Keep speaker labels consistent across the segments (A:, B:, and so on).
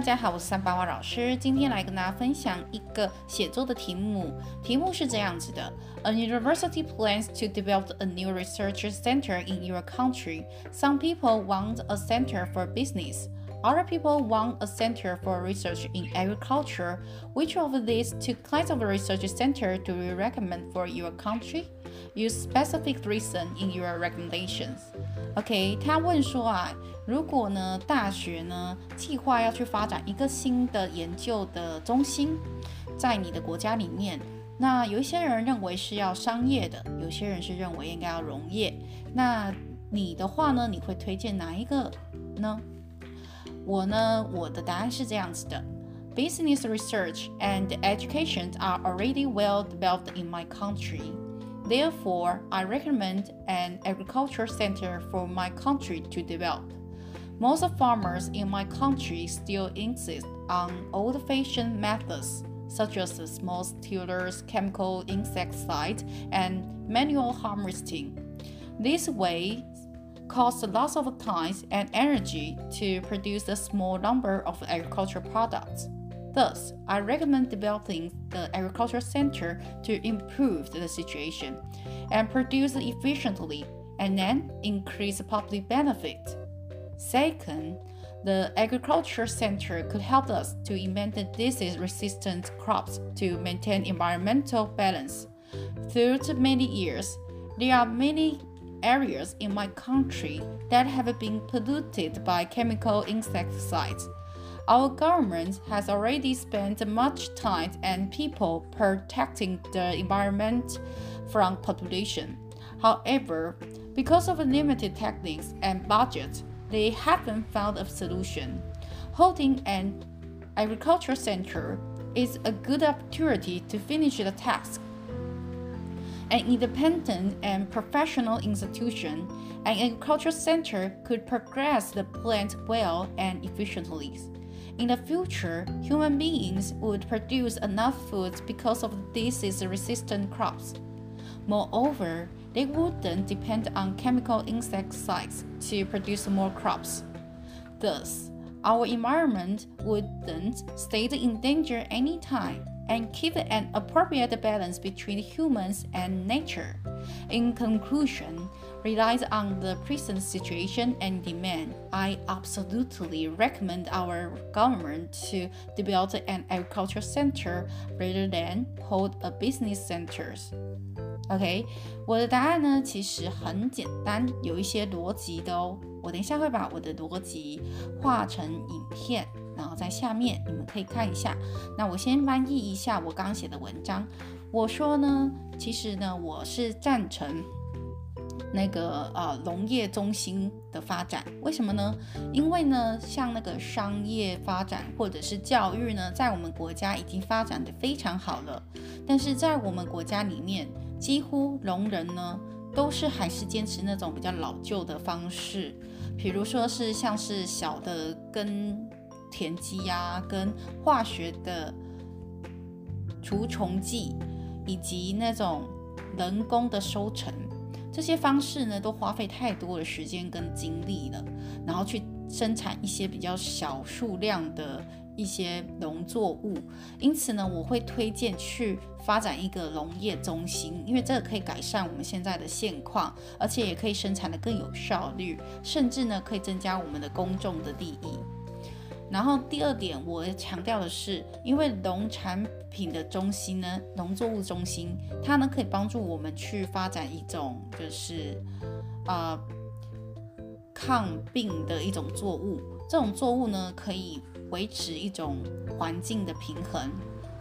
A: 家好，我是三八花老师，今天来跟大家分享一个写作的题目。题目是这样子的：A university plans to develop a new research center in your country. Some people want a center for business. Other people want a center for research in agriculture. Which of these two kinds of research center do you recommend for your country? Use specific reason in your recommendations. OK，他问说啊，如果呢大学呢计划要去发展一个新的研究的中心，在你的国家里面，那有一些人认为是要商业的，有些人是认为应该要农业。那你的话呢，你会推荐哪一个呢？我呢，我的答案是这样子的：Business research and education are already well developed in my country. Therefore, I recommend an agriculture center for my country to develop. Most farmers in my country still insist on old-fashioned methods such as small tillers, chemical insecticide, and manual harvesting. This way costs lots of time and energy to produce a small number of agricultural products. Thus, I recommend developing the agricultural center to improve the situation and produce efficiently and then increase public benefit. Second, the agriculture center could help us to invent disease-resistant crops to maintain environmental balance. Throughout many years, there are many areas in my country that have been polluted by chemical insecticides. Our government has already spent much time and people protecting the environment from pollution. However, because of limited techniques and budget, they haven't found a solution. Holding an agriculture center is a good opportunity to finish the task an independent and professional institution, an agricultural center could progress the plant well and efficiently. In the future, human beings would produce enough food because of disease resistant crops. Moreover, they wouldn't depend on chemical insecticides to produce more crops. Thus, our environment wouldn't stay in danger anytime and keep an appropriate balance between humans and nature. In conclusion, relies on the present situation and demand, I absolutely recommend our government to develop an agricultural center rather than hold a business centers. OK，我的答案呢其实很简单，有一些逻辑的哦。我等一下会把我的逻辑画成影片。然后在下面你们可以看一下。那我先翻译一下我刚写的文章。我说呢，其实呢，我是赞成 那个呃农业中心的发展。为什么呢？因为呢，像那个商业发展或者是教育呢，在我们国家已经发展的非常好了。但是在我们国家里面，几乎农人呢都是还是坚持那种比较老旧的方式，比如说是像是小的根。田基呀，跟化学的除虫剂，以及那种人工的收成，这些方式呢，都花费太多的时间跟精力了。然后去生产一些比较小数量的一些农作物，因此呢，我会推荐去发展一个农业中心，因为这个可以改善我们现在的现况，而且也可以生产的更有效率，甚至呢，可以增加我们的公众的利益。然后第二点，我强调的是，因为农产品的中心呢，农作物中心，它呢可以帮助我们去发展一种就是，呃，抗病的一种作物。这种作物呢，可以维持一种环境的平衡。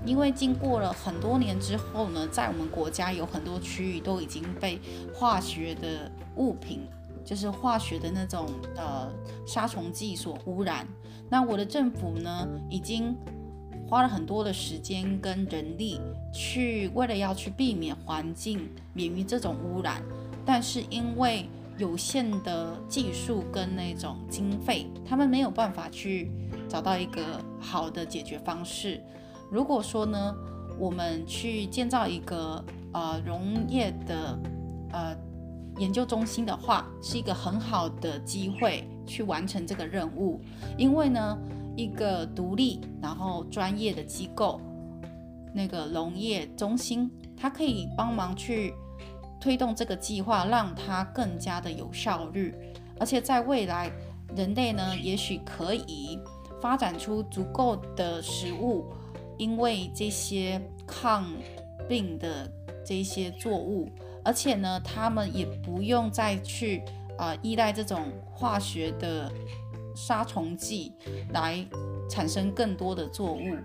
A: 因为经过了很多年之后呢，在我们国家有很多区域都已经被化学的物品。就是化学的那种呃杀虫剂所污染。那我的政府呢，已经花了很多的时间跟人力去，为了要去避免环境免于这种污染，但是因为有限的技术跟那种经费，他们没有办法去找到一个好的解决方式。如果说呢，我们去建造一个呃农业的。研究中心的话，是一个很好的机会去完成这个任务，因为呢，一个独立然后专业的机构，那个农业中心，它可以帮忙去推动这个计划，让它更加的有效率。而且在未来，人类呢，也许可以发展出足够的食物，因为这些抗病的这些作物，而且呢，他们也不用再去啊依赖这种化学的。杀虫剂来产生更多的作物，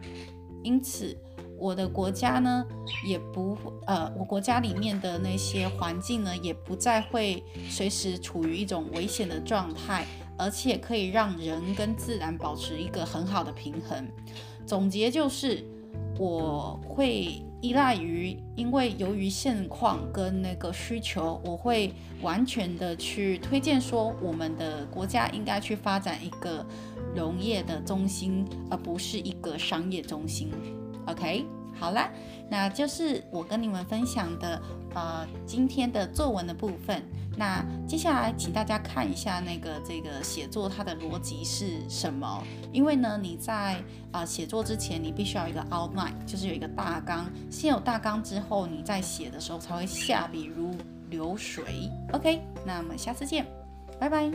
A: 因此我的国家呢也不呃，我国家里面的那些环境呢也不再会随时处于一种危险的状态，而且可以让人跟自然保持一个很好的平衡。总结就是我会。依赖于，因为由于现况跟那个需求，我会完全的去推荐说，我们的国家应该去发展一个农业的中心，而不是一个商业中心。OK，好啦，那就是我跟你们分享的呃今天的作文的部分。那接下来，请大家看一下那个这个写作它的逻辑是什么？因为呢，你在啊写作之前，你必须要有一个 outline，就是有一个大纲。先有大纲之后，你在写的时候才会下笔如流水。OK，那我们下次见，拜拜。